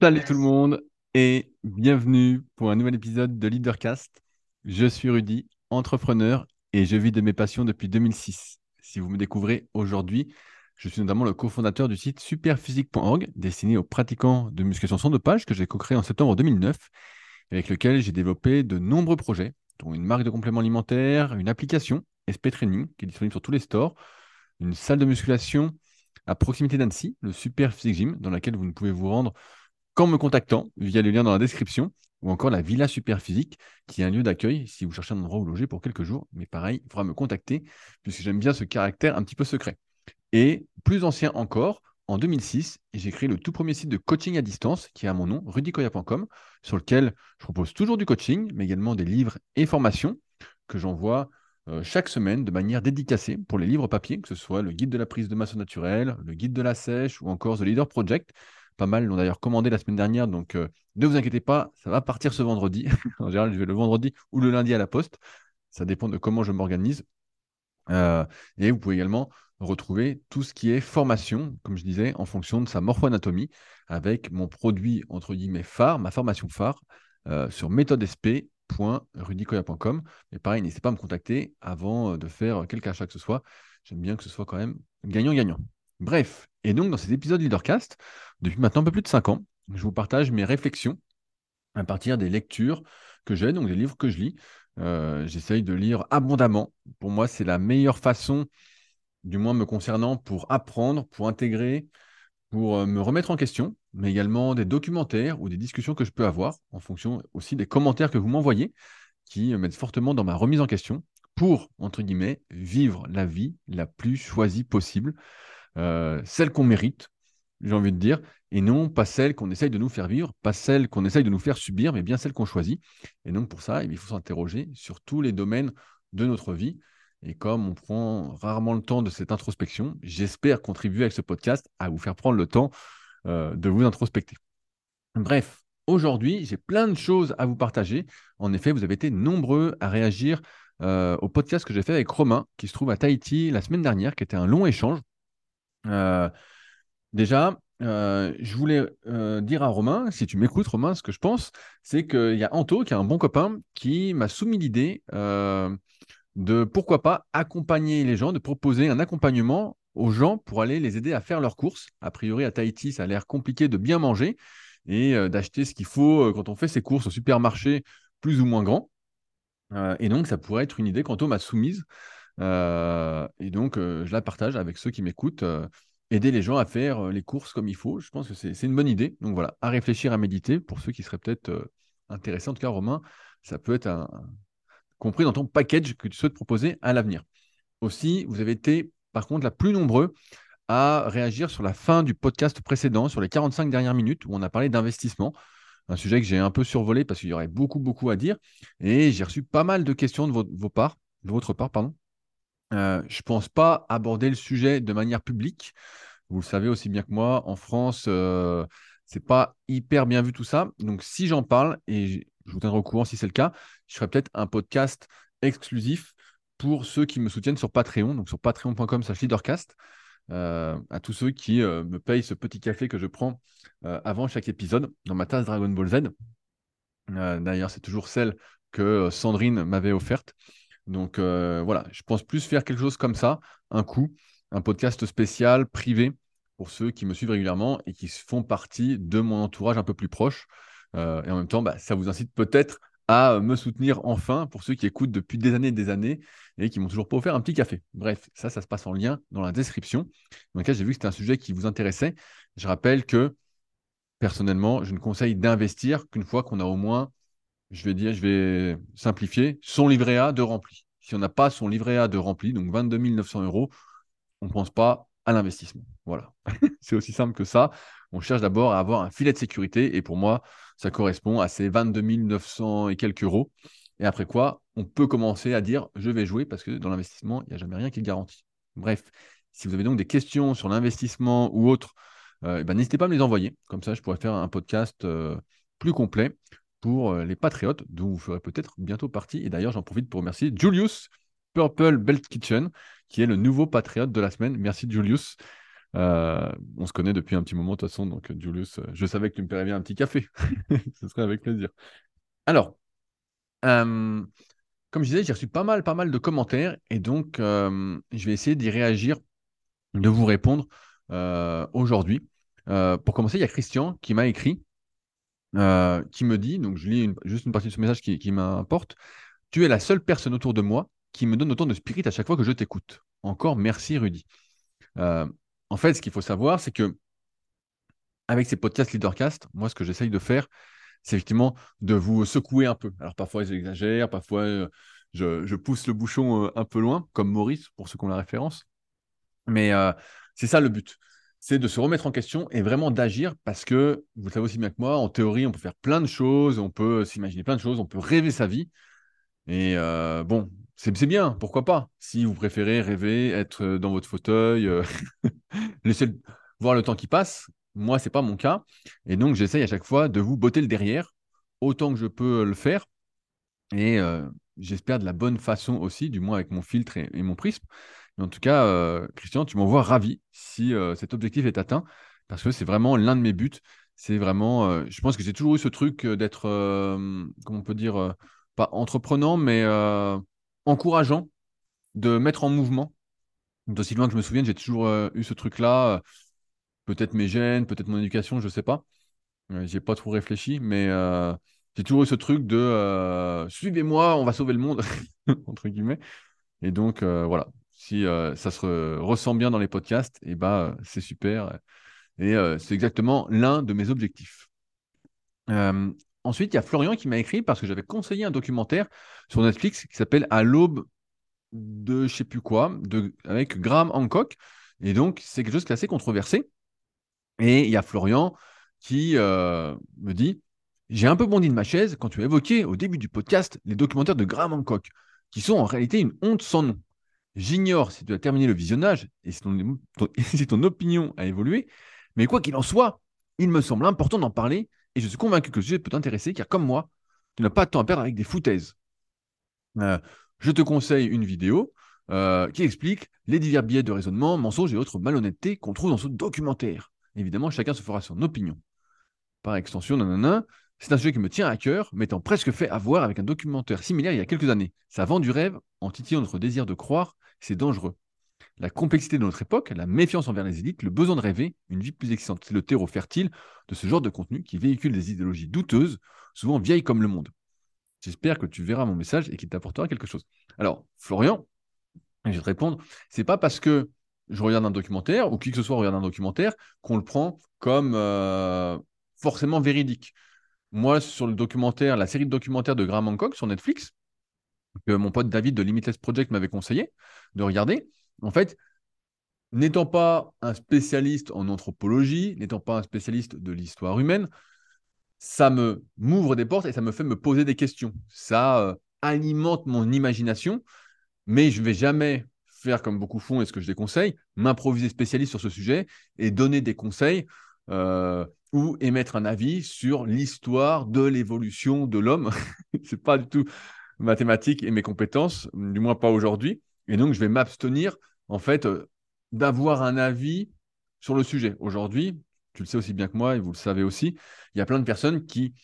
Salut tout le monde et bienvenue pour un nouvel épisode de Leadercast. Je suis Rudy, entrepreneur et je vis de mes passions depuis 2006. Si vous me découvrez aujourd'hui, je suis notamment le cofondateur du site superphysique.org destiné aux pratiquants de musculation sans dopage que j'ai co-créé en septembre 2009 avec lequel j'ai développé de nombreux projets dont une marque de compléments alimentaires, une application SP Training qui est disponible sur tous les stores, une salle de musculation à proximité d'Annecy, le Super Physique Gym, dans laquelle vous ne pouvez vous rendre qu'en me contactant via le lien dans la description, ou encore la Villa Super Physique, qui est un lieu d'accueil si vous cherchez un endroit où loger pour quelques jours. Mais pareil, il faudra me contacter, puisque j'aime bien ce caractère un petit peu secret. Et plus ancien encore, en 2006, j'ai créé le tout premier site de coaching à distance qui a mon nom, rudicoya.com, sur lequel je propose toujours du coaching, mais également des livres et formations que j'envoie euh, chaque semaine de manière dédicacée pour les livres papier, que ce soit le guide de la prise de masse naturelle, le guide de la sèche ou encore The Leader Project. Pas mal l'ont d'ailleurs commandé la semaine dernière, donc euh, ne vous inquiétez pas, ça va partir ce vendredi. en général, je vais le vendredi ou le lundi à la poste. Ça dépend de comment je m'organise. Euh, et vous pouvez également retrouver tout ce qui est formation, comme je disais, en fonction de sa morpho-anatomie, avec mon produit, entre guillemets, phare, ma formation phare, sur méthode SP rudicoya.com. Mais pareil, n'hésitez pas à me contacter avant euh, de faire quelque achat que ce soit. J'aime bien que ce soit quand même gagnant-gagnant. Bref, et donc dans ces épisodes Leadercast, depuis maintenant un peu plus de 5 ans, je vous partage mes réflexions à partir des lectures que j'ai, donc des livres que je lis. Euh, j'essaye de lire abondamment. Pour moi, c'est la meilleure façon, du moins me concernant, pour apprendre, pour intégrer, pour euh, me remettre en question, mais également des documentaires ou des discussions que je peux avoir en fonction aussi des commentaires que vous m'envoyez qui m'aident fortement dans ma remise en question pour, entre guillemets, vivre la vie la plus choisie possible, euh, celle qu'on mérite, j'ai envie de dire, et non pas celle qu'on essaye de nous faire vivre, pas celle qu'on essaye de nous faire subir, mais bien celle qu'on choisit. Et donc pour ça, eh il faut s'interroger sur tous les domaines de notre vie. Et comme on prend rarement le temps de cette introspection, j'espère contribuer avec ce podcast à vous faire prendre le temps euh, de vous introspecter. Bref, aujourd'hui, j'ai plein de choses à vous partager. En effet, vous avez été nombreux à réagir euh, au podcast que j'ai fait avec Romain, qui se trouve à Tahiti la semaine dernière, qui était un long échange. Euh, déjà, je voulais dire à Romain, si tu m'écoutes, Romain, ce que je pense, c'est qu'il y a Anto, qui est un bon copain, qui m'a soumis l'idée de pourquoi pas accompagner les gens, de proposer un accompagnement aux gens pour aller les aider à faire leurs courses. A priori, à Tahiti, ça a l'air compliqué de bien manger et euh, d'acheter ce qu'il faut euh, quand on fait ses courses au supermarché plus ou moins grand. Euh, et donc, ça pourrait être une idée on m'a soumise. Et donc, je la partage avec ceux qui m'écoutent. aider les gens à faire les courses comme il faut. Je pense que c'est une bonne idée. Donc voilà, à réfléchir, à méditer pour ceux qui seraient peut-être intéressés. En tout cas, Romain, ça peut être un, compris dans ton package que tu souhaites proposer à l'avenir. Aussi, vous avez été par contre la plus nombreux à réagir sur la fin du podcast précédent, sur les 45 dernières minutes où on a parlé d'investissement. Un sujet que j'ai un peu survolé parce qu'il y aurait beaucoup, beaucoup à dire. Et j'ai reçu pas mal de questions de, vos de votre part. Pardon. Euh, je ne pense pas aborder le sujet de manière publique. Vous le savez aussi bien que moi, en France, euh, c'est pas hyper bien vu tout ça. Donc, si j'en parle, et je vous tiendrai au courant si c'est le cas. Je ferai peut-être un podcast exclusif pour ceux qui me soutiennent sur Patreon, donc sur patreon.com slash leadercast, euh, à tous ceux qui euh, me payent ce petit café que je prends avant chaque épisode dans ma tasse Dragon Ball Z. D'ailleurs, c'est toujours celle que Sandrine m'avait offerte. Donc voilà, je pense plus faire quelque chose comme ça, un coup, un podcast spécial, privé, pour ceux qui me suivent régulièrement et qui font partie de mon entourage un peu plus proche. Euh, et en même temps, bah, ça vous incite peut-être à me soutenir enfin pour ceux qui écoutent depuis des années et des années et qui m'ont toujours pas offert un petit café. Bref, ça, ça se passe en lien dans la description. Dans le cas, j'ai vu que c'était un sujet qui vous intéressait. Je rappelle que personnellement, je ne conseille d'investir qu'une fois qu'on a au moins, je vais dire, je vais simplifier, son livret A de rempli. Si on n'a pas son livret A de rempli, donc 22 900 euros, on ne pense pas à l'investissement. Voilà. C'est aussi simple que ça. On cherche d'abord à avoir un filet de sécurité et pour moi, ça correspond à ces 22 900 et quelques euros. Et après quoi, on peut commencer à dire je vais jouer parce que dans l'investissement, il n'y a jamais rien qui le garantit. Bref, si vous avez donc des questions sur l'investissement ou autre, euh, eh ben, n'hésitez pas à me les envoyer. Comme ça, je pourrais faire un podcast euh, plus complet pour euh, les patriotes, dont vous ferez peut-être bientôt partie. Et d'ailleurs, j'en profite pour remercier Julius Purple Belt Kitchen, qui est le nouveau patriote de la semaine. Merci Julius. on se connaît depuis un petit moment de toute façon, donc Julius, je savais que tu me paierais bien un petit café. Ce serait avec plaisir. Alors, comme je disais, j'ai reçu pas mal, pas mal de commentaires et donc je vais essayer d'y réagir, de vous répondre aujourd'hui. pour commencer, il y a Christian qui m'a écrit, qui me dit, donc je lis juste une partie de ce message qui, m'importe. Tu es la seule personne autour de moi qui me donne autant de spirit à chaque fois que je t'écoute. Encore merci, Rudy. Euh, en fait, ce qu'il faut savoir, c'est que avec ces podcasts Leadercast, moi, ce que j'essaye de faire, c'est effectivement de vous secouer un peu. Alors, parfois, j'exagère, parfois, euh, je, pousse le bouchon euh, un peu loin, comme Maurice, pour ceux qui ont la référence. Mais c'est ça le but. C'est de se remettre en question et vraiment d'agir parce que, vous le savez aussi bien que moi, en théorie, on peut faire plein de choses, on peut s'imaginer plein de choses, on peut rêver sa vie. Et bon, c'est bien, pourquoi pas? Si vous préférez rêver, être euh, dans votre fauteuil, euh, laisser voir le temps qui passe, moi, ce n'est pas mon cas. Et donc, j'essaye à chaque fois de vous botter le derrière, autant que je peux le faire. Et euh, j'espère de la bonne façon aussi, du moins avec mon filtre et, mon prisme. En tout cas, Christian, tu m'envoies ravi si cet objectif est atteint, parce que c'est vraiment l'un de mes buts. C'est vraiment, je pense que j'ai toujours eu ce truc d'être, comment on peut dire, pas entreprenant, mais encourageant de mettre en mouvement. D'aussi loin que je me souvienne, j'ai toujours euh, eu ce truc-là. Euh, peut-être mes gènes, peut-être mon éducation, je ne sais pas. Euh, j'ai pas trop réfléchi, mais j'ai toujours eu ce truc de suivez-moi, on va sauver le monde, entre guillemets. Et donc, voilà, si ça se ressent bien dans les podcasts, eh ben, c'est super. Et c'est exactement l'un de mes objectifs. Ensuite, il y a Florian qui m'a écrit parce que j'avais conseillé un documentaire sur Netflix qui s'appelle À l'aube de je sais plus quoi, de, avec Graham Hancock. Et donc, c'est quelque chose qui est assez controversé. Et il y a Florian qui euh, me dit J'ai un peu bondi de ma chaise quand tu as évoqué au début du podcast les documentaires de Graham Hancock, qui sont en réalité une honte sans nom. J'ignore si tu as terminé le visionnage et si ton opinion a évolué, mais quoi qu'il en soit, il me semble important d'en parler et je suis convaincu que le sujet peut t'intéresser car, comme moi, tu n'as pas de temps à perdre avec des foutaises. Euh, je te conseille une vidéo euh, qui explique les divers biais de raisonnement, mensonges et autres malhonnêtetés qu'on trouve dans ce documentaire. Évidemment, chacun se fera son opinion. Par extension, nanana, c'est un sujet qui me tient à cœur, m'étant presque fait avoir avec un documentaire similaire il y a quelques années. Ça vend du rêve en titillant notre désir de croire, c'est dangereux la complexité de notre époque, la méfiance envers les élites, le besoin de rêver, une vie plus excitante. C'est le terreau fertile de ce genre de contenu qui véhicule des idéologies douteuses, souvent vieilles comme le monde. J'espère que tu verras mon message et qu'il t'apportera quelque chose. Alors, Florian, je vais te répondre, c'est pas parce que je regarde un documentaire ou qui que ce soit regarde un documentaire qu'on le prend comme euh, forcément véridique. Moi, sur le documentaire, la série de documentaires de Graham Hancock sur Netflix, que mon pote David de Limitless Project m'avait conseillé de regarder, en fait, n'étant pas un spécialiste en anthropologie, n'étant pas un spécialiste de l'histoire humaine, ça me m'ouvre des portes et ça me fait me poser des questions. Ça euh, alimente mon imagination, mais je vais jamais faire comme beaucoup font et ce que je déconseille, m'improviser spécialiste sur ce sujet et donner des conseils euh, ou émettre un avis sur l'histoire de l'évolution de l'homme. Ce n'est pas du tout mathématique et mes compétences, du moins pas aujourd'hui. Et donc, je vais m'abstenir, en fait, euh, d'avoir un avis sur le sujet. Aujourd'hui, tu le sais aussi bien que moi, et vous le savez aussi, il y a plein de personnes qui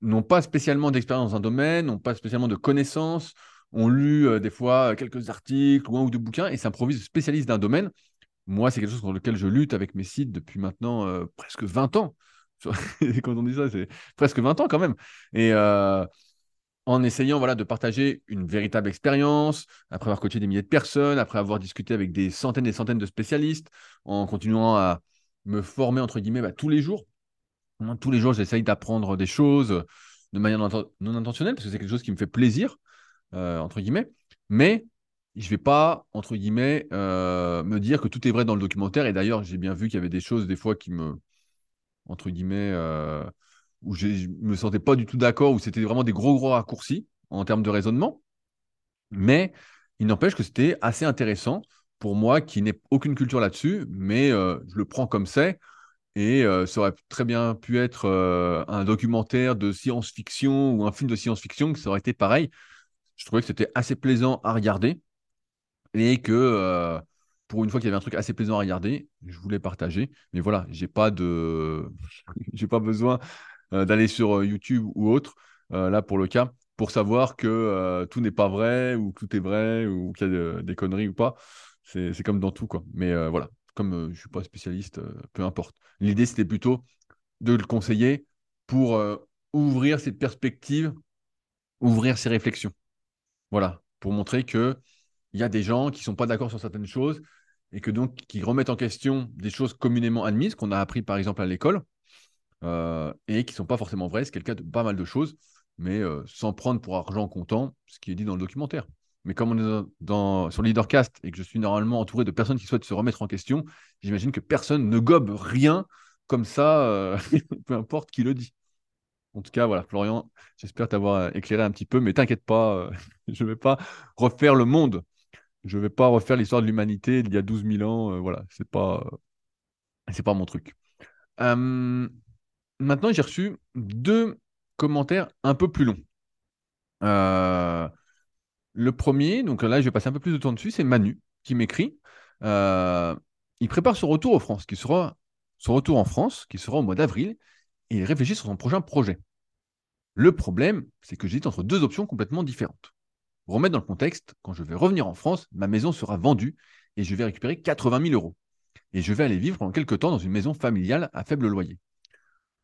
n'ont pas spécialement d'expérience dans un domaine, n'ont pas spécialement de connaissances, ont lu euh, des fois quelques articles ou un ou deux bouquins et s'improvisent spécialistes d'un domaine. Moi, c'est quelque chose sur lequel je lutte avec mes sites depuis maintenant euh, presque 20 ans. Quand on dit ça, c'est presque 20 ans quand même. Et, en essayant de partager une véritable expérience, après avoir coaché des milliers de personnes, après avoir discuté avec des centaines et centaines de spécialistes, en continuant à me former, entre guillemets, bah, tous les jours. Tous les jours, j'essaye d'apprendre des choses de manière non intentionnelle, parce que c'est quelque chose qui me fait plaisir, euh, entre guillemets. Mais je ne vais pas, entre guillemets, euh, me dire que tout est vrai dans le documentaire. Et d'ailleurs, j'ai bien vu qu'il y avait des choses, des fois, qui me, entre guillemets, euh, où je me sentais pas du tout d'accord, où c'était vraiment des gros, gros raccourcis en termes de raisonnement. Mais il n'empêche que c'était assez intéressant pour moi qui n'ai aucune culture là-dessus, mais euh, je le prends comme c'est. Et euh, ça aurait très bien pu être euh, un documentaire de science-fiction ou un film de science-fiction, que ça aurait été pareil. Je trouvais que c'était assez plaisant à regarder et que pour une fois qu'il y avait un truc assez plaisant à regarder, je voulais partager. Mais voilà, j'ai pas de, j'ai pas besoin d'aller sur euh, YouTube ou autre euh, là pour le cas pour savoir que tout n'est pas vrai ou que tout est vrai ou qu'il y a des conneries ou pas. C'est comme dans tout quoi. Mais voilà, comme je suis pas spécialiste, peu importe. L'idée c'était plutôt de le conseiller pour ouvrir ses perspectives, ouvrir ses réflexions. Voilà, pour montrer que il y a des gens qui ne sont pas d'accord sur certaines choses et que donc qui remettent en question des choses communément admises qu'on a appris par exemple à l'école euh, et qui ne sont pas forcément vraies. C'est le cas de pas mal de choses, mais euh, sans prendre pour argent comptant ce qui est dit dans le documentaire. Mais comme on est dans, sur Leadercast et que je suis normalement entouré de personnes qui souhaitent se remettre en question, j'imagine que personne ne gobe rien comme ça, euh, peu importe qui le dit. En tout cas, voilà, Florian, j'espère t'avoir éclairé un petit peu, mais t'inquiète pas, je ne vais pas refaire le monde je ne vais pas refaire l'histoire de l'humanité d'il y a 12 000 ans. Voilà, c'est pas, c'est pas mon truc. Euh, maintenant, j'ai reçu deux commentaires un peu plus longs. Euh, le premier, donc là, je vais passer un peu plus de temps dessus, c'est Manu qui m'écrit. il prépare son retour en France, qui sera son retour en France, qui sera au mois d'avril, et il réfléchit sur son prochain projet. Le problème, c'est que j'hésite entre deux options complètement différentes. Pour remettre dans le contexte, quand je vais revenir en France, ma maison sera vendue et je vais récupérer 80 000 euros. Et je vais aller vivre pendant quelques temps dans une maison familiale à faible loyer.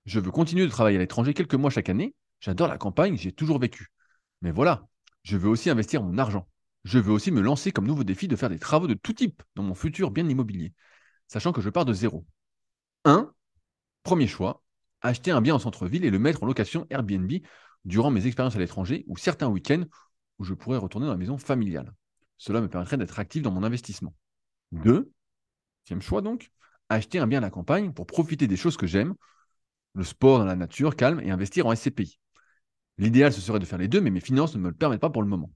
Je veux continuer de travailler à l'étranger quelques mois chaque année. J'adore la campagne, j'ai toujours vécu. Mais voilà, je veux aussi investir mon argent. Je veux aussi me lancer comme nouveau défi de faire des travaux de tout type dans mon futur bien immobilier, sachant que je pars de zéro. 1. Premier choix, acheter un bien en centre-ville et le mettre en location Airbnb durant mes expériences à l'étranger ou certains week-ends où je pourrais retourner dans la maison familiale. Cela me permettrait d'être actif dans mon investissement. Deux, deuxième choix donc, acheter un bien à la campagne pour profiter des choses que j'aime, le sport dans la nature, calme, et investir en SCPI. L'idéal, ce serait de faire les deux, mais mes finances ne me le permettent pas pour le moment.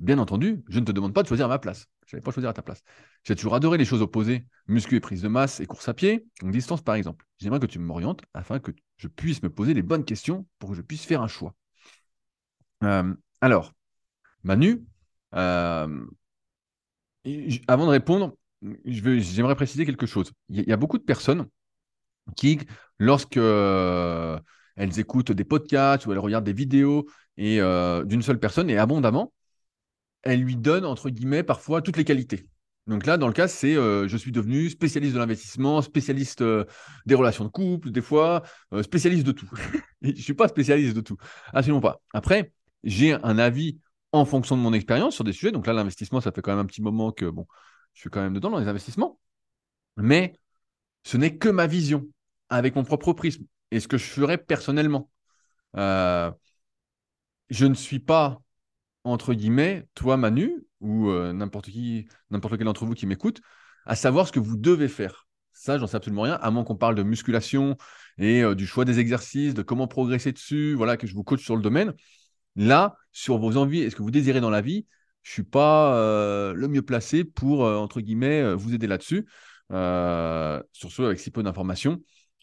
Bien entendu, je ne te demande pas de choisir à ma place. Je n'allais pas choisir à ta place. J'ai toujours adoré les choses opposées, muscu et prise de masse et course à pied, longue distance par exemple. J'aimerais que tu m'orientes afin que je puisse me poser les bonnes questions pour que je puisse faire un choix. Euh, alors, Manu, euh, avant de répondre, j'aimerais préciser quelque chose. Il y, a beaucoup de personnes qui, lorsque euh, elles écoutent des podcasts ou elles regardent des vidéos et euh, d'une seule personne et abondamment, elles lui donnent entre guillemets parfois toutes les qualités. Donc là, dans le cas, c'est je suis devenu spécialiste de l'investissement, spécialiste des relations de couple, des fois, spécialiste de tout. je ne suis pas spécialiste de tout, absolument pas. Après, j'ai un avis en fonction de mon expérience sur des sujets. Donc là, l'investissement, ça fait quand même un petit moment que bon, je suis quand même dedans dans les investissements. Mais ce n'est que ma vision avec mon propre prisme et ce que je ferais personnellement. Euh, je ne suis pas, entre guillemets, toi, Manu, ou euh, n'importe qui, n'importe quel d'entre vous qui m'écoute, à savoir ce que vous devez faire. Ça, j'en sais absolument rien, à moins qu'on parle de musculation et euh, du choix des exercices, de comment progresser dessus, voilà, que je vous coach sur le domaine. Là, sur vos envies et ce que vous désirez dans la vie, je ne suis pas le mieux placé pour, entre guillemets, vous aider là-dessus, sur ce, avec si peu d'informations.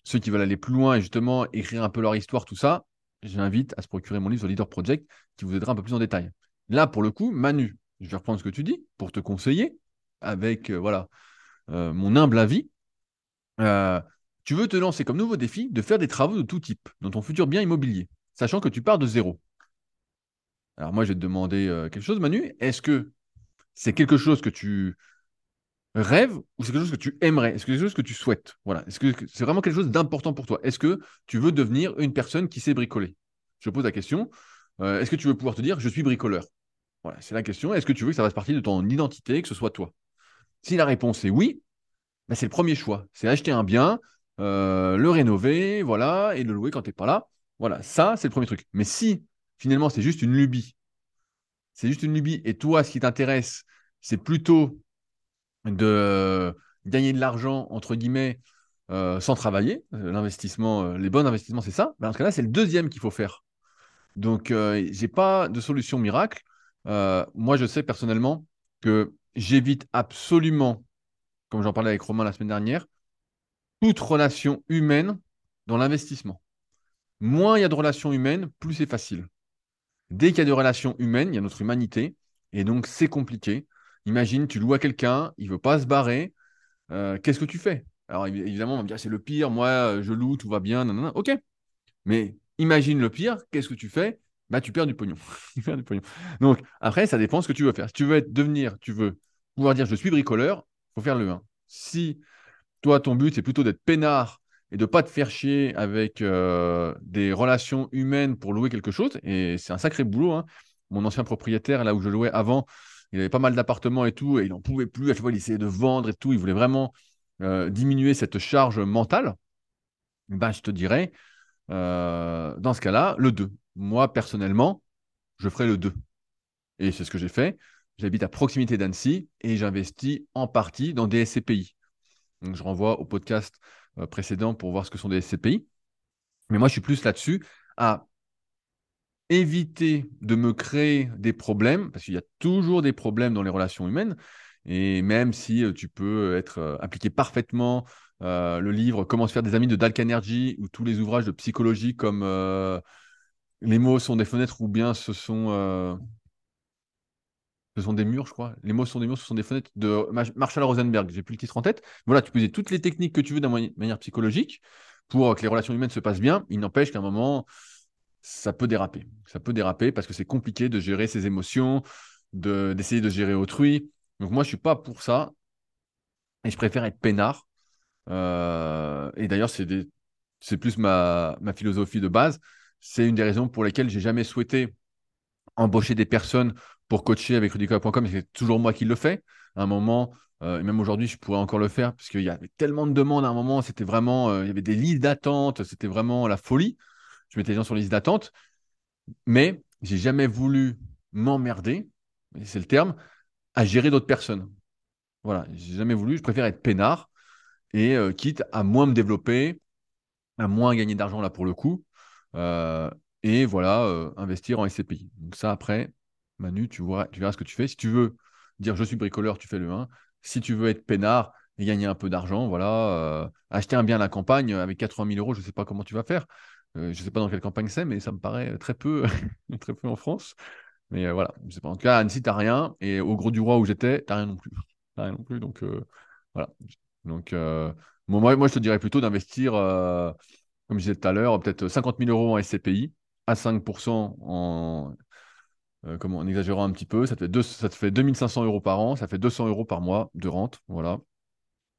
Ceux qui veulent aller plus loin et justement écrire un peu leur histoire, tout ça, j'invite à se procurer mon livre sur Leader Project qui vous aidera un peu plus en détail. Là, pour le coup, Manu, je vais reprendre ce que tu dis pour te conseiller avec voilà mon humble avis. tu veux te lancer comme nouveau défi de faire des travaux de tout type dans ton futur bien immobilier, sachant que tu pars de zéro. Alors moi, je vais te demander euh, quelque chose, Manu. Est-ce que c'est quelque chose que tu rêves ou c'est quelque chose que tu aimerais? Est-ce que c'est quelque chose que tu souhaites? Voilà. Est-ce que c'est vraiment quelque chose d'important pour toi? Est-ce que tu veux devenir une personne qui sait bricoler? Je pose la question. Euh, est-ce que tu veux pouvoir te dire je suis bricoleur? Voilà, c'est la question. Est-ce que tu veux que ça fasse partie de ton identité, que ce soit toi? Si la réponse est oui, ben, c'est le premier choix. C'est acheter un bien, euh, le rénover, voilà, et le louer quand tu n'es pas là. Voilà, ça, c'est le premier truc. Mais si finalement, c'est juste une lubie. C'est juste une lubie. Et toi, ce qui t'intéresse, c'est plutôt de gagner de l'argent, entre guillemets, euh, sans travailler. Euh, l'investissement, euh, les bons investissements, c'est ça. Mais dans ce cas-là, c'est le deuxième qu'il faut faire. Donc, je n'ai pas de solution miracle. moi, je sais personnellement que j'évite absolument, comme j'en parlais avec Romain la semaine dernière, toute relation humaine dans l'investissement. Moins il y a de relations humaines, plus c'est facile. Dès qu'il y a des relations humaines, il y a notre humanité, et donc c'est compliqué. Imagine, tu loues à quelqu'un, il veut pas se barrer. euh, Qu'est-ce que tu fais? Alors évi- évidemment, on va me dire c'est le pire. Moi, euh, je loue, tout va bien. nanana. Ok. Mais imagine le pire. Qu'est-ce que tu fais? Bah, tu perds du pognon. Perds du pognon. Donc après, ça dépend ce que tu veux faire. Si tu veux devenir, tu veux pouvoir dire je suis bricoleur, faut faire le 1. Si toi, ton but, c'est plutôt d'être peinard et de pas te faire chier avec euh, des relations humaines pour louer quelque chose. Et c'est un sacré boulot. hein. Mon ancien propriétaire, là où je louais avant, il avait pas mal d'appartements et tout, et il n'en pouvait plus. À chaque fois, il essayait de vendre et tout. Il voulait vraiment euh, diminuer cette charge mentale. Ben, je te dirais, euh, dans ce cas-là, le 2. Moi, personnellement, je ferai le 2. Et c'est ce que j'ai fait. J'habite à proximité d'Annecy et j'investis en partie dans des SCPI. Je renvoie au podcast euh, précédent pour voir ce que sont des SCPI. Mais moi, je suis plus là-dessus à éviter de me créer des problèmes, parce qu'il y a toujours des problèmes dans les relations humaines. Et même si euh, tu peux être euh, appliqué parfaitement euh, le livre Comment se faire des amis de Dal Carnegie ou tous les ouvrages de psychologie comme euh, Les mots sont des fenêtres ou bien ce sont, euh, ce sont des murs, je crois. Les mots sont des murs, ce sont des fenêtres de Ma- Marshall Rosenberg. J'ai plus le titre en tête. Voilà, tu peux utiliser toutes les techniques que tu veux d'une manière psychologique pour que les relations humaines se passent bien. Il n'empêche qu'à un moment, ça peut déraper. Ça peut déraper parce que c'est compliqué de gérer ses émotions, de, d'essayer de gérer autrui. Donc moi, je suis pas pour ça. Et je préfère être peinard. Euh, et d'ailleurs, c'est plus ma, ma philosophie de base. C'est une des raisons pour lesquelles j'ai jamais souhaité embaucher des personnes pour coacher avec rudicola.com, c'est toujours moi qui le fais. À un moment, euh, et même aujourd'hui, je pourrais encore le faire, parce qu'il y avait tellement de demandes à un moment, c'était vraiment, euh, il y avait des listes d'attente, c'était vraiment la folie. Je mettais les gens sur liste d'attente, mais j'ai jamais voulu m'emmerder, c'est le terme, à gérer d'autres personnes. Voilà, j'ai jamais voulu, je préfère être peinard, et euh, quitte à moins me développer, à moins gagner d'argent là pour le coup, euh, et voilà, euh, investir en SCPI. Donc ça, après, Manu, tu verras, tu verras ce que tu fais. Si tu veux dire je suis bricoleur, tu fais le 1. Si tu veux être peinard et gagner un peu d'argent, voilà, acheter un bien à la campagne avec 80 000 euros, je ne sais pas comment tu vas faire. Euh, je ne sais pas dans quelle campagne c'est, mais ça me paraît très peu, très peu en France. Mais euh, voilà, je sais pas. En tout cas, à Annecy, tu n'as rien. Et au Gros du Roi où j'étais, tu n'as rien non plus. T'as rien non plus. Donc euh, voilà. Donc, moi, moi, je te dirais plutôt d'investir, comme je disais tout à l'heure, peut-être 50 000 euros en SCPI à 5% en, exagérant un petit peu. Ça te fait, deux, ça te fait 2500 euros par an, ça fait 200 euros par mois de rente. Voilà.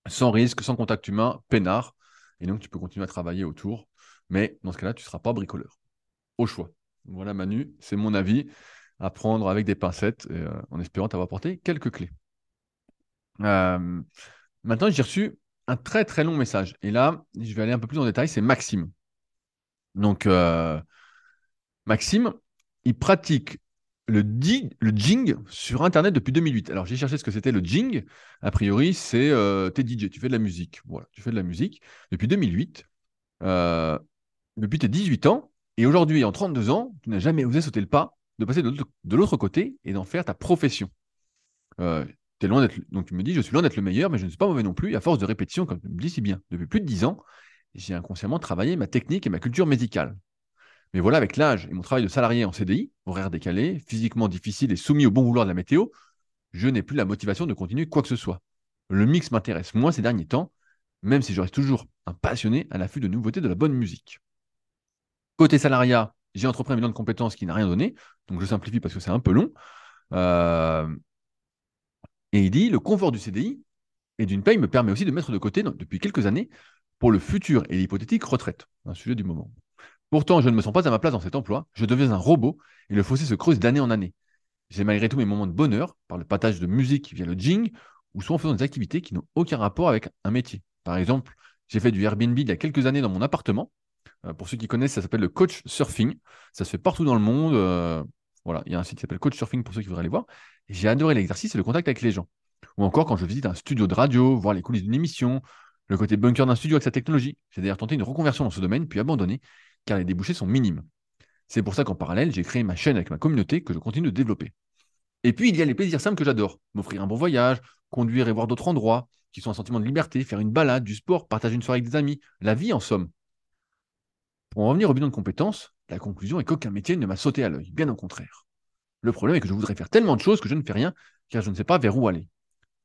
Sans risque, sans contact humain, peinard. Et donc, tu peux continuer à travailler autour. Mais dans ce cas-là, tu ne seras pas bricoleur. Au choix. Voilà, Manu, c'est mon avis à prendre avec des pincettes, et, euh, en espérant t'avoir apporté quelques clés. Euh, maintenant, j'ai reçu un très très long message. Et là, je vais aller un peu plus en détail. C'est Maxime. Donc, euh, Maxime, il pratique le, jing sur Internet depuis 2008. Alors, j'ai cherché ce que c'était le jing. A priori, c'est euh, t'es DJ, tu fais de la musique. Voilà, tu fais de la musique depuis 2008, euh, depuis tes 18 ans. Et aujourd'hui, en 32 ans, tu n'as jamais osé sauter le pas de passer de l'autre- côté et d'en faire ta profession. Euh, loin donc tu me dis, je suis loin d'être le meilleur, mais je ne suis pas mauvais non plus. À force de répétition, comme tu me dis si bien, depuis plus de 10 ans, j'ai inconsciemment travaillé ma technique et ma culture médicale. Mais voilà, avec l'âge et mon travail de salarié en CDI, horaire décalé, physiquement difficile et soumis au bon vouloir de la météo, je n'ai plus la motivation de continuer quoi que ce soit. Le mix m'intéresse moins ces derniers temps, même si je reste toujours un passionné à l'affût de nouveautés de la bonne musique. Côté salariat, j'ai entrepris un bilan de compétences qui n'a rien donné, donc je simplifie parce que c'est un peu long. Euh, et il dit, le confort du CDI et d'une paye me permet aussi de mettre de côté depuis quelques années pour le futur et l'hypothétique retraite, un sujet du moment. Pourtant, je ne me sens pas à ma place dans cet emploi, je deviens un robot et le fossé se creuse d'année en année. J'ai malgré tout mes moments de bonheur par le partage de musique via le jing ou soit en faisant des activités qui n'ont aucun rapport avec un métier. Par exemple, j'ai fait du Airbnb il y a quelques années dans mon appartement. Euh, pour ceux qui connaissent, ça s'appelle le coach surfing. Ça se fait partout dans le monde. euh, voilà, il y a un site qui s'appelle coach surfing pour ceux qui voudraient aller voir. J'ai adoré l'exercice et le contact avec les gens. Ou encore quand je visite un studio de radio, voir les coulisses d'une émission, le côté bunker d'un studio avec sa technologie. J'ai d'ailleurs tenté une reconversion dans ce domaine, puis abandonné, car les débouchés sont minimes. C'est pour ça qu'en parallèle, j'ai créé ma chaîne avec ma communauté que je continue de développer. Et puis, il y a les plaisirs simples que j'adore. M'offrir un bon voyage, conduire et voir d'autres endroits, qui sont un sentiment de liberté, faire une balade, du sport, partager une soirée avec des amis. La vie, en somme. Pour en revenir au bilan de compétences, la conclusion est qu'aucun métier ne m'a sauté à l'œil, bien au contraire. Le problème est que je voudrais faire tellement de choses que je ne fais rien, car je ne sais pas vers où aller.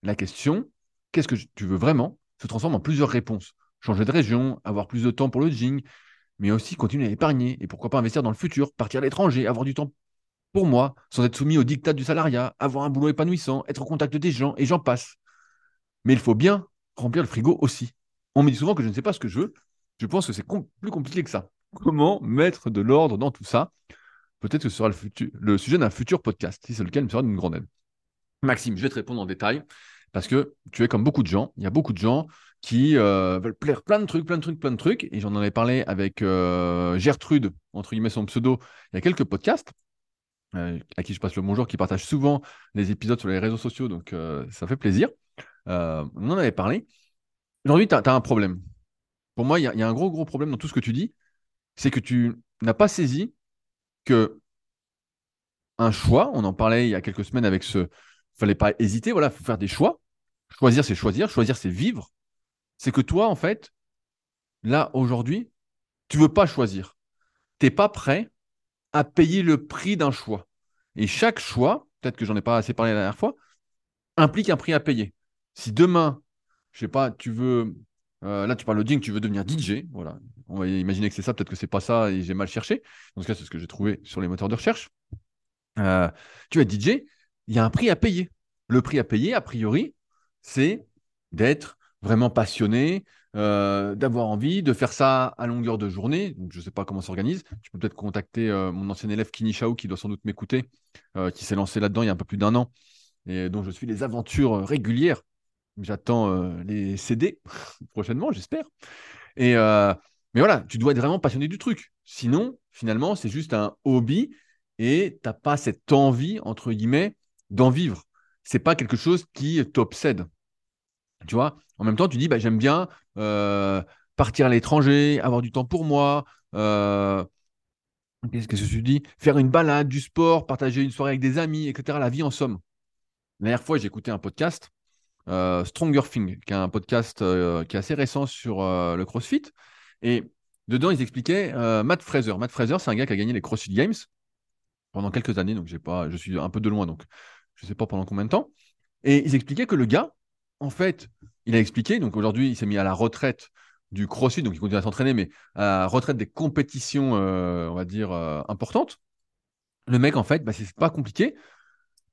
La question, qu'est-ce que tu veux vraiment, se transforme en plusieurs réponses. Changer de région, avoir plus de temps pour le gym, mais aussi continuer à épargner et pourquoi pas investir dans le futur, partir à l'étranger, avoir du temps pour moi, sans être soumis au dictat du salariat, avoir un boulot épanouissant, être au contact des gens, et j'en passe. Mais il faut bien remplir le frigo aussi. On me dit souvent que je ne sais pas ce que je veux. Je pense que c'est plus compliqué que ça? Comment mettre de l'ordre dans tout ça? Peut-être que ce sera le, sujet d'un futur podcast, si c'est lequel, me sera d'une grande aide. Maxime, je vais te répondre en détail parce que tu es comme beaucoup de gens. Il y a beaucoup de gens qui euh, veulent plaire plein de trucs, plein de trucs, plein de trucs. Et j'en avais parlé avec euh, Gertrude, entre guillemets son pseudo, il y a quelques podcasts. Euh, à qui je passe le bonjour, qui partage souvent les épisodes sur les réseaux sociaux, donc ça fait plaisir. on en avait parlé. Aujourd'hui, tu as, un problème. Pour moi, il y, a un gros, gros problème dans tout ce que tu dis, c'est que tu n'as pas saisi que un choix, on en parlait il y a quelques semaines avec ce, fallait pas hésiter, voilà, faut faire des choix. Choisir, c'est choisir, choisir, c'est vivre. C'est que toi, en fait, là, aujourd'hui, tu veux pas choisir. Tu n'es pas prêt à payer le prix d'un choix. Et chaque choix, peut-être que j'en ai pas assez parlé la dernière fois, implique un prix à payer. Si demain, je sais pas, tu veux, euh, là tu parles de ding, tu veux devenir DJ, voilà. On va imaginer que c'est ça, peut-être que c'est pas ça et j'ai mal cherché. En tout cas, c'est ce que j'ai trouvé sur les moteurs de recherche. Euh, tu es DJ, il y a un prix à payer. Le prix à payer, a priori, c'est d'être vraiment passionné, euh, d'avoir envie de faire ça à longueur de journée. je ne sais pas comment ça s'organise. Tu peux peut-être contacter euh, mon ancien élève Kini Chao, qui doit sans doute m'écouter, qui s'est lancé là-dedans il y a un peu plus d'un an et dont je suis les aventures régulières. J'attends les CD prochainement, j'espère. Et mais voilà, tu dois être vraiment passionné du truc. Sinon, finalement, c'est juste un hobby et tu n'as pas cette envie, entre guillemets, d'en vivre. C'est pas quelque chose qui t'obsède. Tu vois, en même temps, tu dis, bah, j'aime bien euh, partir à l'étranger, avoir du temps pour moi. Euh, qu'est-ce que tu dis Faire une balade, du sport, partager une soirée avec des amis, etc. La vie en somme. La dernière fois, j'ai écouté un podcast, euh, Stronger Thing, qui est un podcast qui est assez récent sur le CrossFit. Et dedans, ils expliquaient Matt Fraser. Matt Fraser, c'est un gars qui a gagné les CrossFit Games pendant quelques années, donc pas, je suis un peu de loin, donc je ne sais pas pendant combien de temps. Et ils expliquaient que le gars, en fait, il a expliqué, donc aujourd'hui, il s'est mis à la retraite du crossfit, donc il continue à s'entraîner, mais à la retraite des compétitions, euh, on va dire, euh, importantes. Le mec, en fait, bah, c'est pas compliqué.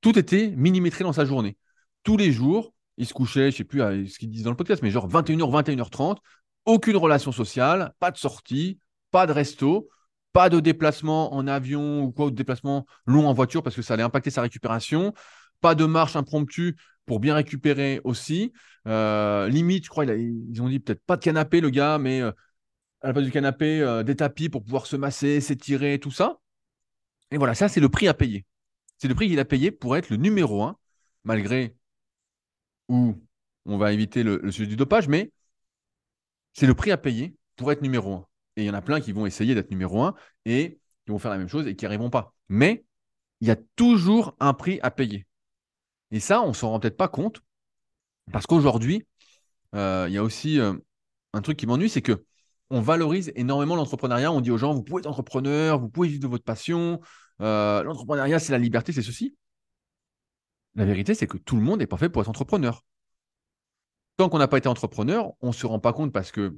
Tout était millimétré dans sa journée. Tous les jours, il se couchait, je sais plus ce qu'ils disent dans le podcast, mais genre 21h, 21h30, aucune relation sociale, pas de sortie, pas de resto, pas de déplacement en avion ou quoi, ou de déplacement long en voiture parce que ça allait impacter sa récupération. Pas de marche impromptue pour bien récupérer aussi. Euh, limite, je crois, ils ont dit peut-être pas de canapé, le gars, mais euh, à la place du canapé, euh, des tapis pour pouvoir se masser, s'étirer, tout ça. Et voilà, ça, c'est le prix à payer. C'est le prix qu'il a payé pour être le numéro un, malgré où on va éviter le sujet du dopage, mais c'est le prix à payer pour être numéro un. Et il y en a plein qui vont essayer d'être numéro un et qui vont faire la même chose et qui n'y arriveront pas. Mais il y a toujours un prix à payer. Et ça, on ne s'en rend peut-être pas compte parce qu'aujourd'hui, euh, il y a aussi euh, un truc qui m'ennuie, c'est que on valorise énormément l'entrepreneuriat. On dit aux gens, vous pouvez être entrepreneur, vous pouvez vivre de votre passion. Euh, l'entrepreneuriat, c'est la liberté, c'est ceci. La vérité, c'est que tout le monde n'est pas fait pour être entrepreneur. Tant qu'on n'a pas été entrepreneur, on ne se rend pas compte parce que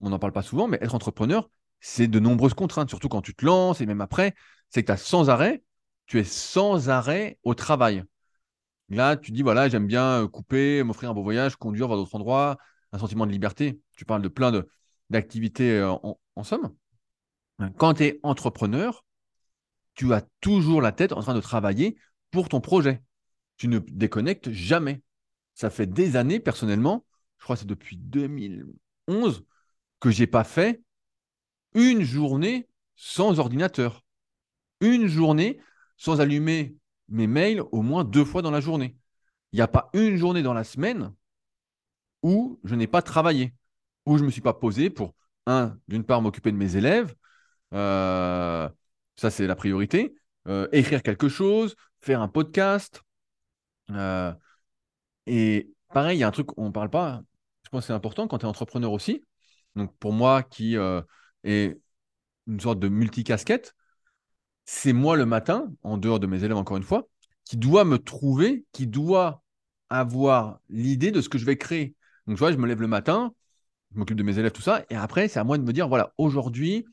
on n'en parle pas souvent, mais être entrepreneur, c'est de nombreuses contraintes, surtout quand tu te lances et même après, c'est que tu as sans arrêt, tu es sans arrêt au travail. Là, tu dis, voilà, j'aime bien euh, couper, m'offrir un beau voyage, conduire vers d'autres endroits, un sentiment de liberté. Tu parles de plein d'activités euh, en, en, somme. Quand tu es entrepreneur, tu as toujours la tête en train de travailler pour ton projet. Tu ne déconnectes jamais. Ça fait des années, personnellement, je crois que c'est depuis 2011, que j'ai pas fait une journée sans ordinateur. Une journée sans allumer mes mails au moins deux fois dans la journée. Il n'y a pas une journée dans la semaine où je n'ai pas travaillé, où je ne me suis pas posé pour, un, d'une part, m'occuper de mes élèves, euh, ça c'est la priorité, euh, écrire quelque chose, faire un podcast. Euh, et pareil, il y a un truc, on ne parle pas, je pense que c'est important quand tu es entrepreneur aussi, donc pour moi qui euh, est une sorte de multicasquette, c'est moi le matin, en dehors de mes élèves encore une fois, qui doit me trouver, qui doit avoir l'idée de ce que je vais créer. Donc, tu vois, je me lève le matin, je m'occupe de mes élèves, tout ça, et après, c'est à moi de me dire, voilà, aujourd'hui,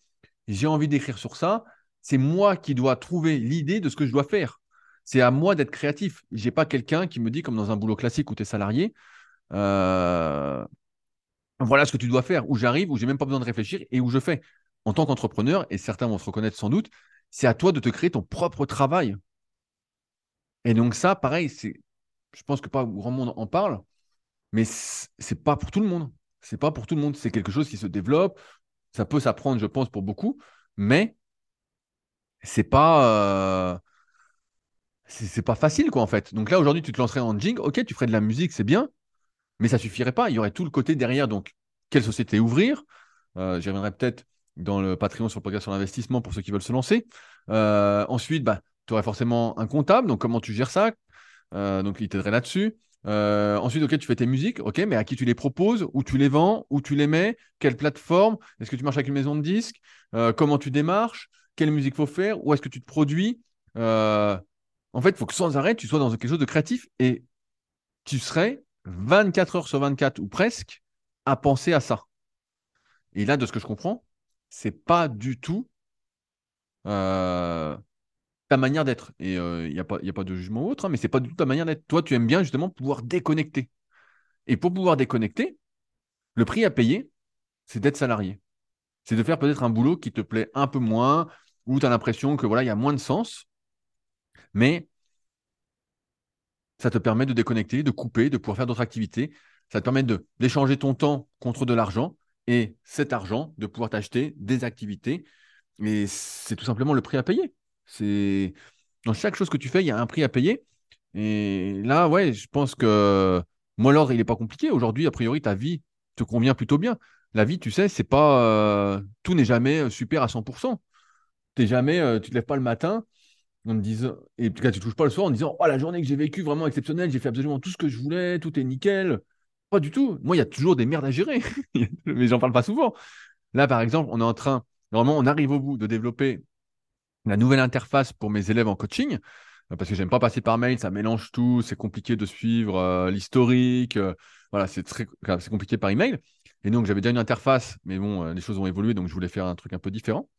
j'ai envie d'écrire sur ça. C'est moi qui dois trouver l'idée de ce que je dois faire. C'est à moi d'être créatif. Je n'ai pas quelqu'un qui me dit, comme dans un boulot classique où tu es salarié, euh, voilà ce que tu dois faire, où j'arrive, où j'ai même pas besoin de réfléchir et où je fais. En tant qu'entrepreneur, et certains vont se reconnaître sans doute, c'est à toi de te créer ton propre travail. Et donc ça, pareil, c'est, je pense que pas grand monde en parle, mais c'est pas pour tout le monde. C'est pas pour tout le monde. C'est quelque chose qui se développe. Ça peut s'apprendre, je pense, pour beaucoup, mais c'est pas, euh, c'est pas facile, quoi, en fait. Donc là, aujourd'hui, tu te lancerais en jing, ok, tu ferais de la musique, c'est bien, mais ça suffirait pas. Il y aurait tout le côté derrière. Donc, quelle société ouvrir? Euh, J'y reviendrai peut-être dans le Patreon sur le podcast sur l'investissement pour ceux qui veulent se lancer. Euh, ensuite, bah, tu aurais forcément un comptable. Donc, comment tu gères ça? Euh, Donc, il t'aiderait là-dessus. ensuite, ok, tu fais tes musiques, ok, mais à qui tu les proposes, où tu les vends, où tu les mets, quelle plateforme, est-ce que tu marches avec une maison de disques, comment tu démarches, quelle musique faut faire, où est-ce que tu te produis? En fait, il faut que sans arrêt, tu sois dans quelque chose de créatif et tu serais 24 heures sur 24 ou presque à penser à ça. Et là, de ce que je comprends, c'est pas du tout euh, ta manière d'être. Et il euh, n'y a, pas, a pas de jugement autre, hein, mais c'est pas du tout ta manière d'être. Toi, tu aimes bien justement pouvoir déconnecter. Et pour pouvoir déconnecter, le prix à payer, c'est d'être salarié. C'est de faire peut-être un boulot qui te plaît un peu moins, où tu as l'impression que voilà, il y a moins de sens. Mais ça te permet de déconnecter, de couper, de pouvoir faire d'autres activités. Ça te permet d'échanger ton temps contre de l'argent et cet argent de pouvoir t'acheter des activités. Et c'est tout simplement le prix à payer. C'est dans chaque chose que tu fais, il y a un prix à payer. Et là, ouais, je pense que moi, l'ordre, il n'est pas compliqué. Aujourd'hui, a priori, ta vie te convient plutôt bien. La vie, tu sais, c'est pas euh, tout n'est jamais super à 100%. T'es jamais, euh, tu te lèves pas le matin en disant, et en tout cas, tu touches pas le soir en disant Oh, la journée que j'ai vécue, vraiment exceptionnelle, j'ai fait absolument tout ce que je voulais, tout est nickel. Pas du tout. Moi, il y a toujours des merdes à gérer, mais j'en parle pas souvent. Là, par exemple, on est en train, vraiment, on arrive au bout de développer la nouvelle interface pour mes élèves en coaching, euh, parce que j'aime pas passer par mail, ça mélange tout, c'est compliqué de suivre euh, l'historique, euh, voilà, c'est très, c'est compliqué par email. Et donc, j'avais déjà une interface, mais bon, les choses ont évolué, donc je voulais faire un truc un peu différent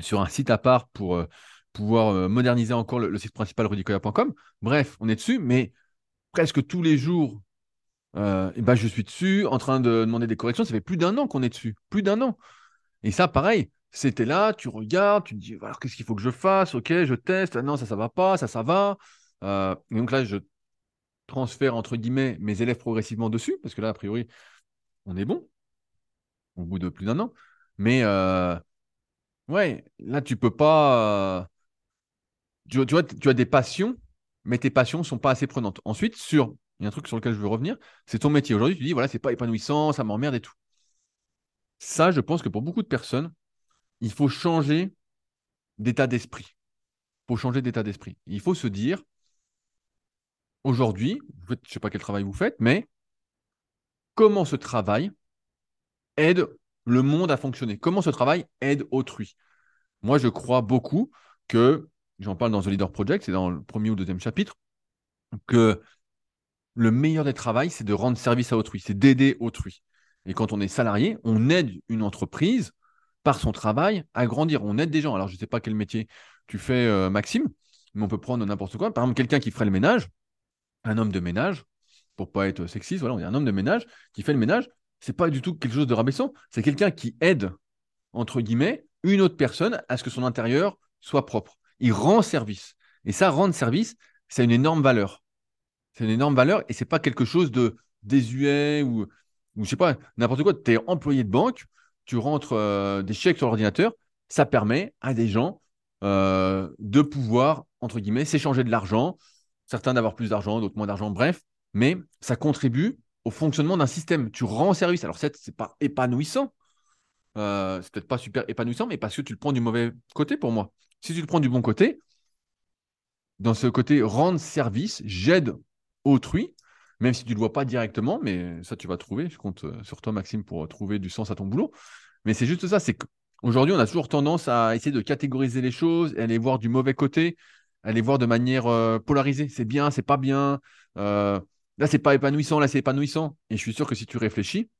sur un site à part pour pouvoir euh, moderniser encore le, site principal rudicoya.com. Bref, on est dessus, mais presque tous les jours, euh, ben, je suis dessus en train de demander des corrections. Ça fait plus d'un an qu'on est dessus, plus d'un an. Et ça, pareil, c'était là, tu regardes, tu te dis, alors qu'est-ce qu'il faut que je fasse? Ok, je teste, non, ça, ça va pas, ça, ça va. Euh, et donc là, je transfère, entre guillemets, mes élèves progressivement dessus, parce que là, a priori, on est bon, au bout de plus d'un an. Mais ouais, là, tu peux pas tu, as des passions, mais tes passions ne sont pas assez prenantes. Ensuite, sur, il y a un truc sur lequel je veux revenir, c'est ton métier. Aujourd'hui, tu dis, voilà, c'est pas épanouissant, ça m'emmerde et tout. Ça, je pense que pour beaucoup de personnes, il faut changer d'état d'esprit. Il faut changer d'état d'esprit. Il faut se dire, aujourd'hui, je ne sais pas quel travail vous faites, mais comment ce travail aide le monde à fonctionner? Comment ce travail aide autrui? Moi, je crois beaucoup que j'en parle dans The Leader Project, c'est dans le premier ou deuxième chapitre, que le meilleur des travails, c'est de rendre service à autrui, c'est d'aider autrui. Et quand on est salarié, on aide une entreprise par son travail à grandir. On aide des gens. Alors, je ne sais pas quel métier tu fais, euh, Maxime, mais on peut prendre n'importe quoi. Par exemple, quelqu'un qui ferait le ménage, un homme de ménage, pour pas être sexiste, voilà, on est un homme de ménage qui fait le ménage. C'est pas du tout quelque chose de rabaissant. C'est quelqu'un qui aide, entre guillemets, une autre personne à ce que son intérieur soit propre il rend service. Et ça, rendre service, c'est une énorme valeur. C'est une énorme valeur et c'est pas quelque chose de désuet ou, ou je sais pas, n'importe quoi. Tu es employé de banque, tu rentres euh, des chèques sur l'ordinateur, ça permet à des gens euh, de pouvoir, entre guillemets, s'échanger de l'argent, certains d'avoir plus d'argent, d'autres moins d'argent, bref, mais ça contribue au fonctionnement d'un système. Tu rends service. Alors, c'est pas épanouissant, euh, c'est peut-être pas super épanouissant, mais parce que tu le prends du mauvais côté pour moi. Si tu le prends du bon côté, dans ce côté rendre service, j'aide autrui, même si tu ne le vois pas directement, mais ça tu vas trouver. Je compte euh, sur toi, Maxime, pour trouver du sens à ton boulot. Mais c'est juste ça, c'est qu'aujourd'hui, on a toujours tendance à essayer de catégoriser les choses aller voir du mauvais côté. à les voir de manière euh, polarisée. C'est bien, c'est pas bien. Euh, là, c'est pas épanouissant, là, c'est épanouissant. Et je suis sûr que si tu réfléchis,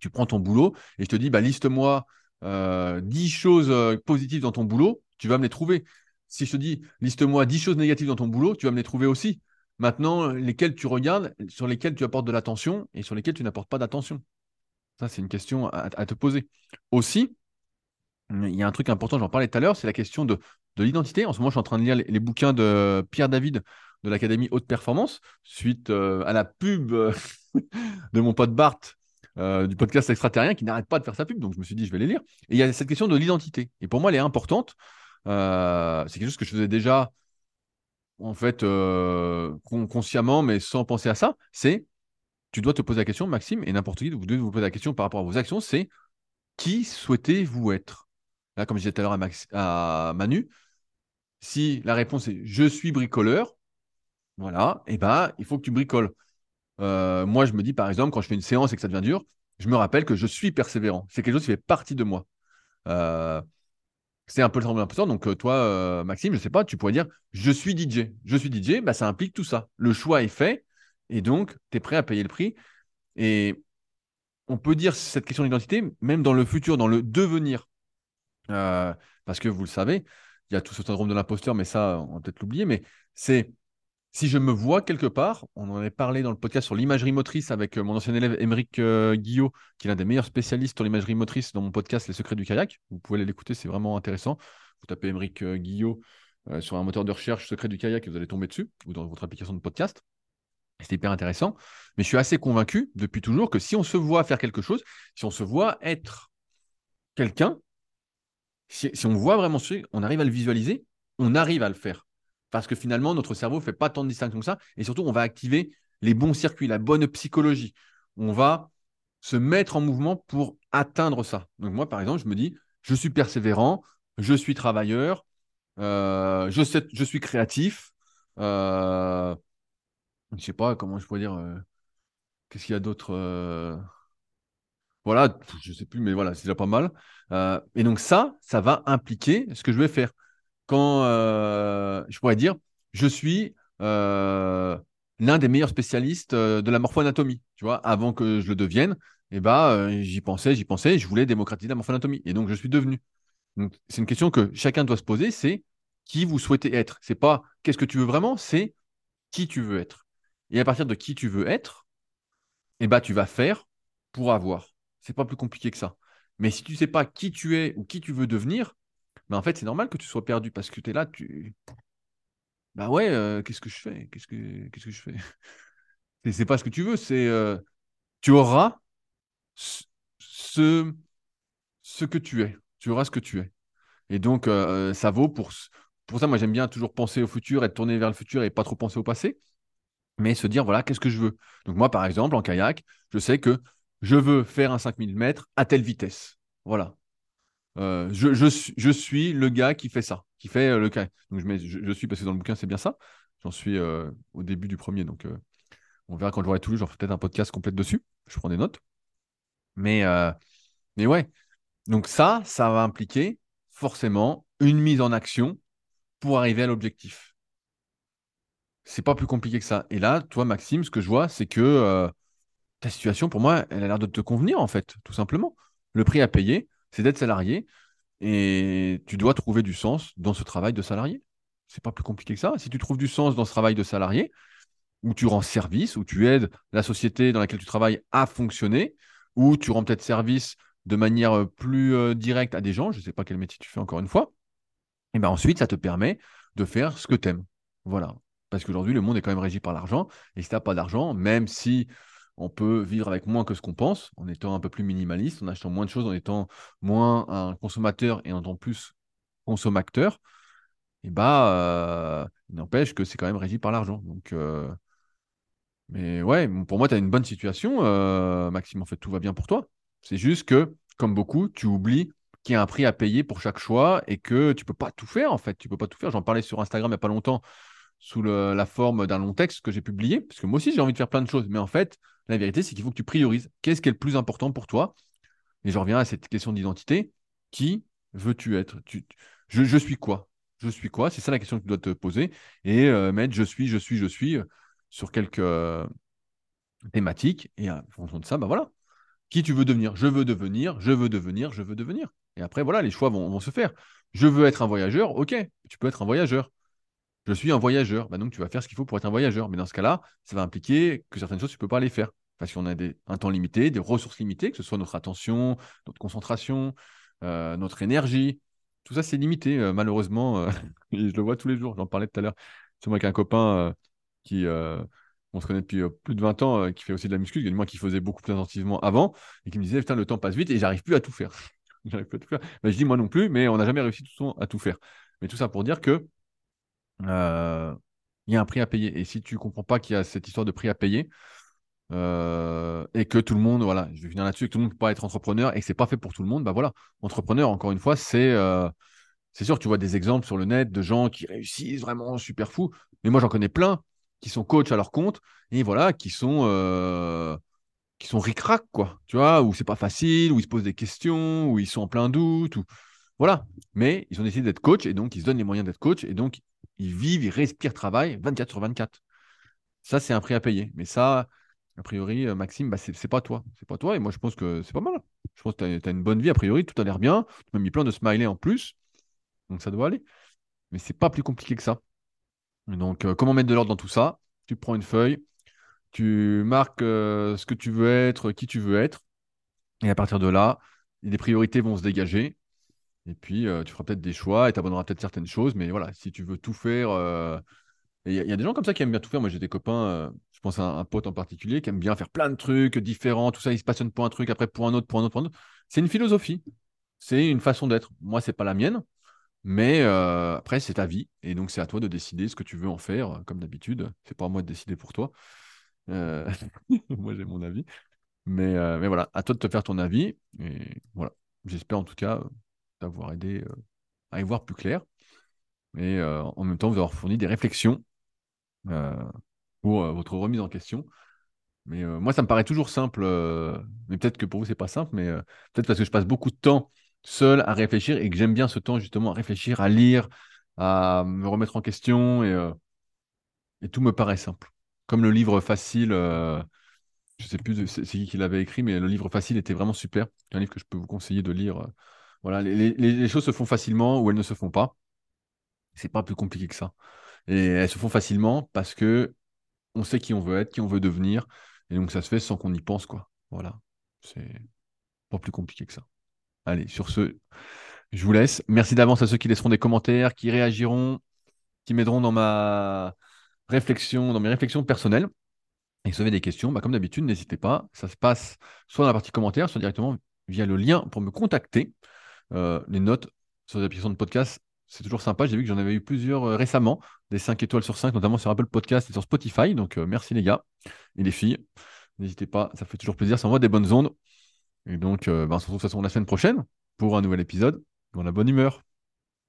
tu prends ton boulot et je te dis, bah, liste-moi 10 euh, choses positives dans ton boulot, tu vas me les trouver. Si je te dis, liste-moi 10 choses négatives dans ton boulot, tu vas me les trouver aussi. Maintenant, lesquelles tu regardes, sur lesquelles tu apportes de l'attention et sur lesquelles tu n'apportes pas d'attention. Ça, c'est une question à, te poser. Aussi, il y a un truc important, j'en parlais tout à l'heure, c'est la question de, l'identité. En ce moment, je suis en train de lire les, bouquins de Pierre David de l'Académie Haute Performance, suite euh, à la pub euh, de mon pote Bart euh, du podcast extraterrien qui n'arrête pas de faire sa pub. Donc, je me suis dit, je vais les lire. Et il y a cette question de l'identité. Et pour moi, elle est importante. C'est quelque chose que je faisais déjà, en fait, consciemment, mais sans penser à ça. C'est tu dois te poser la question, Maxime, et n'importe qui, vous devez vous poser la question par rapport à vos actions, c'est qui souhaitez-vous être? Là, comme je disais tout à l'heure à, Manu, si la réponse est je suis bricoleur, voilà, et eh ben il faut que tu bricoles. Euh, moi, je me dis par exemple, quand je fais une séance et que ça devient dur, je me rappelle que je suis persévérant. C'est quelque chose qui fait partie de moi. Euh, c'est un peu le syndrome de Donc, euh, toi, Maxime, je ne sais pas, tu pourrais dire je suis DJ. Je suis DJ, bah, ça implique tout ça. Le choix est fait. Et donc, tu es prêt à payer le prix. Et on peut dire cette question d'identité, même dans le futur, dans le devenir. Euh, parce que vous le savez, il y a tout ce syndrome de l'imposteur, mais ça, on va peut-être l'oublier. Mais c'est si je me vois quelque part, on en avait parlé dans le podcast sur l'imagerie motrice avec euh, mon ancien élève Émeric euh, Guillot, qui est l'un des meilleurs spécialistes sur l'imagerie motrice dans mon podcast Les secrets du kayak. Vous pouvez l'écouter, c'est vraiment intéressant. Vous tapez Émeric Guillot sur un moteur de recherche secret du kayak et vous allez tomber dessus, ou dans votre application de podcast. C'est hyper intéressant. Mais je suis assez convaincu depuis toujours que si on se voit faire quelque chose, si on se voit être quelqu'un, si, on voit vraiment ce on arrive à le visualiser, on arrive à le faire. Parce que finalement, notre cerveau ne fait pas tant de distinction que ça. Et surtout, on va activer les bons circuits, la bonne psychologie. On va se mettre en mouvement pour atteindre ça. Donc moi, par exemple, je me dis, je suis persévérant, je suis travailleur, euh, je, suis créatif, euh, je sais pas comment je pourrais dire. Euh, qu'est-ce qu'il y a d'autre Voilà, je sais plus, mais voilà, c'est déjà pas mal. Et donc ça, ça va impliquer ce que je vais faire. Quand je pourrais dire, je suis l'un des meilleurs spécialistes de la morpho-anatomie, tu vois, avant que je le devienne, eh ben, j'y pensais, j'y pensais, je voulais démocratiser la morpho-anatomie. Et donc, je suis devenu. C'est une question que chacun doit se poser, c'est qui vous souhaitez être. C'est pas qu'est-ce que tu veux vraiment, c'est qui tu veux être. Et à partir de qui tu veux être, eh ben, tu vas faire pour avoir. C'est pas plus compliqué que ça. Mais si tu ne sais pas qui tu es ou qui tu veux devenir, ben en fait, c'est normal que tu sois perdu parce que tu es là, tu. Bah ouais, euh, qu'est-ce que je fais? Qu'est-ce que que je fais? C'est pas ce que tu veux, c'est euh, tu auras ce ce que tu es. Tu auras ce que tu es. Et donc, euh, ça vaut pour pour ça. Moi, j'aime bien toujours penser au futur, être tourné vers le futur et pas trop penser au passé mais se dire, voilà, qu'est-ce que je veux? Donc moi, par exemple, en kayak, je sais que je veux faire un 5000 mètres à telle vitesse. Voilà. Euh, je, suis le gars qui fait ça, qui fait euh, le kayak. Donc je, suis, parce que dans le bouquin, c'est bien ça. J'en suis euh, au début du premier, donc on verra quand je l'aurai tout lu, j'en ferai peut-être un podcast complet dessus. Je prends des notes. Mais, mais ouais, donc ça, ça va impliquer forcément une mise en action pour arriver à l'objectif. C'est pas plus compliqué que ça. Et là, toi, Maxime, ce que je vois, c'est que ta situation, pour moi, elle a l'air de te convenir, en fait, tout simplement. Le prix à payer, c'est d'être salarié et tu dois trouver du sens dans ce travail de salarié. C'est pas plus compliqué que ça. Si tu trouves du sens dans ce travail de salarié, où tu rends service, où tu aides la société dans laquelle tu travailles à fonctionner, ou tu rends peut-être service de manière plus euh, directe à des gens, je ne sais pas quel métier tu fais encore une fois, et ben ensuite, ça te permet de faire ce que tu aimes. Voilà. Parce qu'aujourd'hui, le monde est quand même régi par l'argent. Et si tu n'as pas d'argent, même si on peut vivre avec moins que ce qu'on pense, en étant un peu plus minimaliste, en achetant moins de choses, en étant moins un consommateur et en étant plus consommateur, et eh bah, euh, il n'empêche que c'est quand même régi par l'argent. Donc, euh, mais ouais, pour moi, tu as une bonne situation, euh, Maxime. En fait, tout va bien pour toi. C'est juste que, comme beaucoup, tu oublies qu'il y a un prix à payer pour chaque choix et que tu peux pas tout faire, en fait. Tu peux pas tout faire. J'en parlais sur Instagram il n'y a pas longtemps sous la forme d'un long texte que j'ai publié, parce que moi aussi j'ai envie de faire plein de choses, mais en fait, la vérité, c'est qu'il faut que tu priorises. Qu'est-ce qui est le plus important pour toi? Et je reviens à cette question d'identité. Qui veux-tu être? Je, suis quoi? Je suis quoi? C'est ça la question que tu dois te poser. Et euh, mettre je suis, je suis, je suis euh, sur quelques euh, thématiques. Et en fonction de ça, bah voilà. Qui tu veux devenir? Je veux devenir, je veux devenir, je veux devenir. Et après, voilà, les choix vont, vont se faire. Je veux être un voyageur, ok, tu peux être un voyageur. Je suis un voyageur, bah donc tu vas faire ce qu'il faut pour être un voyageur. Mais dans ce cas-là, ça va impliquer que certaines choses, tu ne peux pas les faire. Parce qu'on a un temps limité, des ressources limitées, que ce soit notre attention, notre concentration, notre énergie. Tout ça, c'est limité, malheureusement. et je le vois tous les jours. J'en parlais tout à l'heure. C'est moi avec un copain qui, on se connaît depuis plus de 20 ans, qui fait aussi de la muscu, moi qui faisait beaucoup plus intensivement avant, et qui me disait, putain, le temps passe vite et j'arrive plus à tout faire. plus à tout faire. je dis, moi non plus, mais on n'a jamais réussi tout à tout faire. Mais tout ça pour dire que il y a un prix à payer. Et si tu comprends pas qu'il y a cette histoire de prix à payer, et que tout le monde, voilà, je vais finir là-dessus, que tout le monde peut pas être entrepreneur et que c'est pas fait pour tout le monde, bah voilà, entrepreneur, encore une fois, c'est c'est sûr, tu vois des exemples sur le net de gens qui réussissent vraiment super fou, mais moi j'en connais plein qui sont coachs à leur compte et voilà, qui sont qui sont ric-rac, quoi, tu vois, où c'est pas facile, où ils se posent des questions, où ils sont en plein doute, ou voilà. Mais ils ont décidé d'être coach et donc ils se donnent les moyens d'être coach et donc ils vivent, ils respirent, travaillent 24 sur 24. Ça, c'est un prix à payer. Mais ça, a priori, euh, Maxime, bah, c'est pas toi. C'est pas toi. Et moi, je pense que c'est pas mal. Je pense que tu as, une bonne vie, a priori. Tout a l'air bien. Tu m'as mis plein de smileys en plus. Donc, ça doit aller. Mais c'est pas plus compliqué que ça. donc, euh, comment mettre de l'ordre dans tout ça? Tu prends une feuille, tu marques euh, ce que tu veux être, qui tu veux être. Et à partir de là, les priorités vont se dégager. Et puis, tu feras peut-être des choix et tu abandonneras peut-être certaines choses. Mais voilà, si tu veux tout faire. Il y, a des gens comme ça qui aiment bien tout faire. Moi, j'ai des copains, je pense à un, pote en particulier, qui aime bien faire plein de trucs différents, tout ça. Il se passionne pour un truc, après pour un autre, pour un autre, pour un autre. C'est une philosophie. C'est une façon d'être. Moi, c'est pas la mienne. Mais après, c'est ta vie. Et donc, c'est à toi de décider ce que tu veux en faire, comme d'habitude. C'est pas à moi de décider pour toi. moi, j'ai mon avis. Mais, mais voilà, à toi de te faire ton avis. Et voilà. J'espère en tout cas d'avoir aidé euh, à y voir plus clair. Et euh, en même temps, vous avoir fourni des réflexions euh, pour votre remise en question. Mais moi, ça me paraît toujours simple. mais peut-être que pour vous, c'est pas simple. Mais peut-être parce que je passe beaucoup de temps seul à réfléchir et que j'aime bien ce temps justement à réfléchir, à lire, à me remettre en question. Et, et tout me paraît simple. Comme le livre facile je sais plus c'est qui qui l'avait écrit, mais le livre facile était vraiment super. C'est un livre que je peux vous conseiller de lire voilà, les, choses se font facilement ou elles ne se font pas. C'est pas plus compliqué que ça. Et elles se font facilement parce que on sait qui on veut être, qui on veut devenir, et donc ça se fait sans qu'on y pense, quoi. Voilà, c'est pas plus compliqué que ça. Allez, sur ce, je vous laisse. Merci d'avance à ceux qui laisseront des commentaires, qui réagiront, qui m'aideront dans ma réflexion, dans mes réflexions personnelles. Et si vous avez des questions, bah, comme d'habitude, n'hésitez pas. Ça se passe soit dans la partie commentaires, soit directement via le lien pour me contacter. Euh, les notes sur les applications de podcast, c'est toujours sympa. J'ai vu que j'en avais eu plusieurs euh, récemment, des 5 étoiles sur 5, notamment sur Apple Podcast et sur Spotify. Donc euh, merci les gars et les filles. N'hésitez pas, ça fait toujours plaisir, ça envoie des bonnes ondes. Et donc, ben, on se retrouve de toute façon la semaine prochaine pour un nouvel épisode dans la bonne humeur.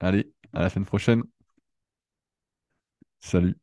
Allez, à la semaine prochaine. Salut.